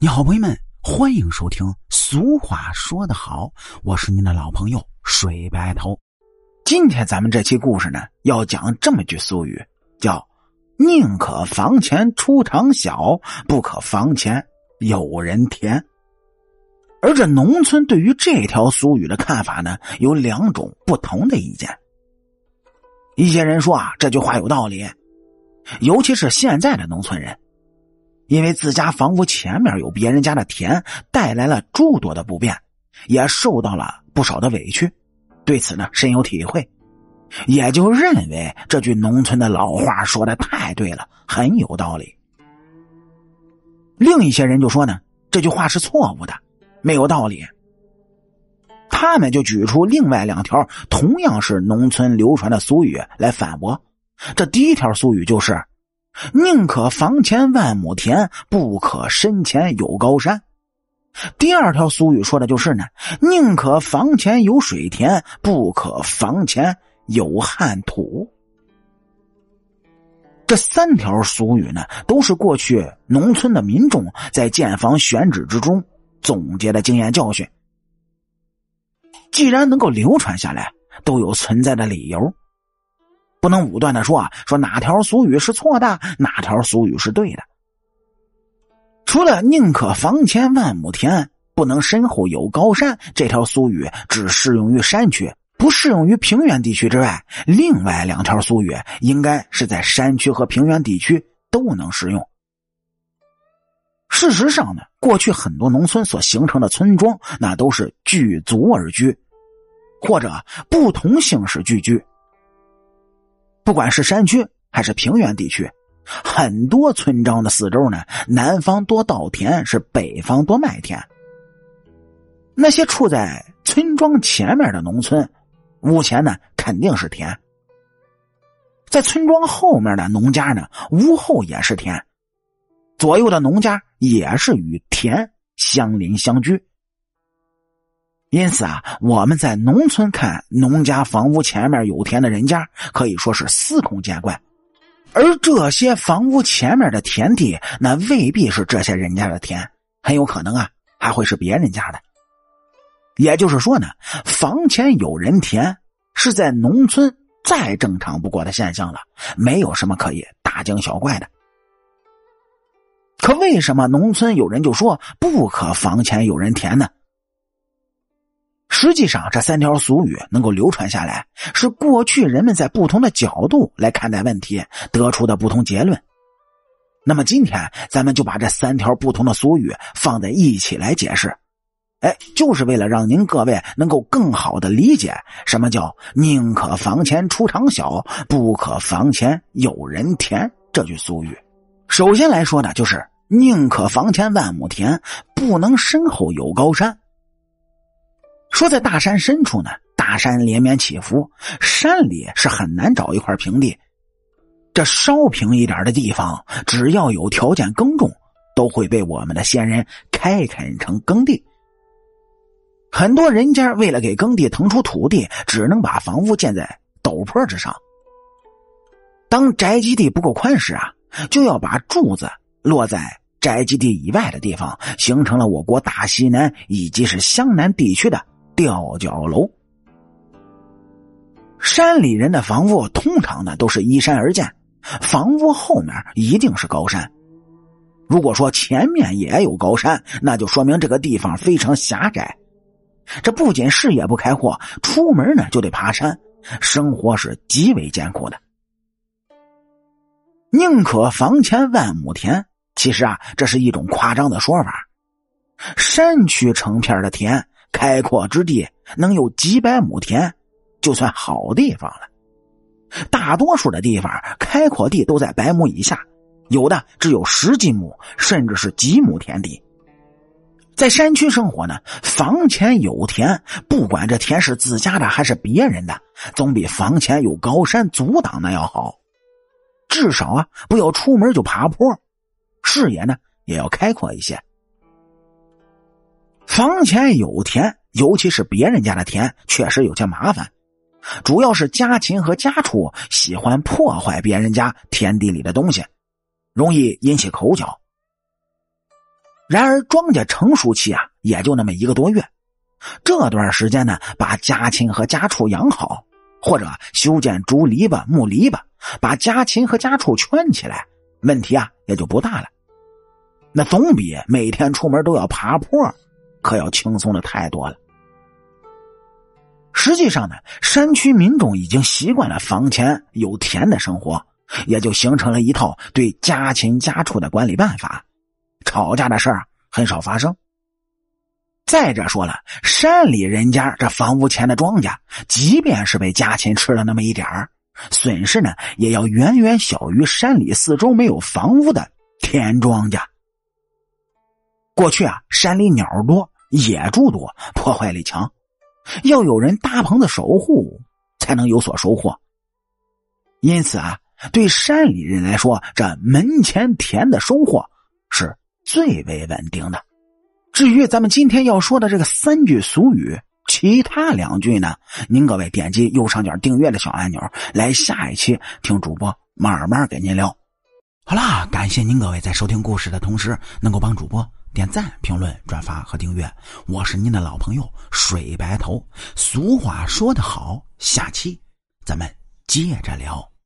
你好，朋友们，欢迎收听。俗话说得好，我是您的老朋友水白头。今天咱们这期故事呢，要讲这么句俗语，叫“宁可房前出场小，不可房前有人田”。而这农村对于这条俗语的看法呢，有两种不同的意见。一些人说啊，这句话有道理，尤其是现在的农村人。因为自家房屋前面有别人家的田，带来了诸多的不便，也受到了不少的委屈，对此呢深有体会，也就认为这句农村的老话说的太对了，很有道理。另一些人就说呢，这句话是错误的，没有道理。他们就举出另外两条同样是农村流传的俗语来反驳。这第一条俗语就是。宁可房前万亩田，不可身前有高山。第二条俗语说的就是呢，宁可房前有水田，不可房前有旱土。这三条俗语呢，都是过去农村的民众在建房选址之中总结的经验教训。既然能够流传下来，都有存在的理由。不能武断的说啊，说哪条俗语是错的，哪条俗语是对的。除了“宁可房前万亩田，不能身后有高山”这条俗语只适用于山区，不适用于平原地区之外，另外两条俗语应该是在山区和平原地区都能适用。事实上呢，过去很多农村所形成的村庄，那都是聚族而居，或者不同姓氏聚居。不管是山区还是平原地区，很多村庄的四周呢，南方多稻田，是北方多麦田。那些处在村庄前面的农村，屋前呢肯定是田；在村庄后面的农家呢，屋后也是田，左右的农家也是与田相邻相居。因此啊，我们在农村看农家房屋前面有田的人家，可以说是司空见惯；而这些房屋前面的田地，那未必是这些人家的田，很有可能啊，还会是别人家的。也就是说呢，房前有人田，是在农村再正常不过的现象了，没有什么可以大惊小怪的。可为什么农村有人就说不可房前有人田呢？实际上，这三条俗语能够流传下来，是过去人们在不同的角度来看待问题得出的不同结论。那么今天，咱们就把这三条不同的俗语放在一起来解释，哎，就是为了让您各位能够更好的理解什么叫“宁可房前出场小，不可房前有人田”这句俗语。首先来说呢，就是“宁可房前万亩田，不能身后有高山”。说在大山深处呢，大山连绵起伏，山里是很难找一块平地。这稍平一点的地方，只要有条件耕种，都会被我们的先人开垦成耕地。很多人家为了给耕地腾出土地，只能把房屋建在陡坡之上。当宅基地不够宽时啊，就要把柱子落在宅基地以外的地方，形成了我国大西南以及是湘南地区的。吊脚楼，山里人的房屋通常呢都是依山而建，房屋后面一定是高山。如果说前面也有高山，那就说明这个地方非常狭窄。这不仅视野不开阔，出门呢就得爬山，生活是极为艰苦的。宁可房前万亩田，其实啊这是一种夸张的说法。山区成片的田。开阔之地能有几百亩田，就算好地方了。大多数的地方开阔地都在百亩以下，有的只有十几亩，甚至是几亩田地。在山区生活呢，房前有田，不管这田是自家的还是别人的，总比房前有高山阻挡的要好。至少啊，不要出门就爬坡，视野呢也要开阔一些。房前有田，尤其是别人家的田，确实有些麻烦。主要是家禽和家畜喜欢破坏别人家田地里的东西，容易引起口角。然而庄稼成熟期啊，也就那么一个多月。这段时间呢，把家禽和家畜养好，或者修建竹篱笆、木篱笆，把家禽和家畜圈起来，问题啊也就不大了。那总比每天出门都要爬坡，可要轻松的太多了。实际上呢，山区民众已经习惯了房前有田的生活，也就形成了一套对家禽家畜的管理办法，吵架的事儿很少发生。再者说了，山里人家这房屋前的庄稼，即便是被家禽吃了那么一点儿，损失呢也要远远小于山里四周没有房屋的田庄稼。过去啊，山里鸟多，野猪多，破坏力强，要有人搭棚子守护，才能有所收获。因此啊，对山里人来说，这门前田的收获是最为稳定的。至于咱们今天要说的这个三句俗语，其他两句呢，您各位点击右上角订阅的小按钮，来下一期听主播慢慢给您聊。好啦，感谢您各位在收听故事的同时，能够帮主播。点赞、评论、转发和订阅，我是您的老朋友水白头。俗话说得好，下期咱们接着聊。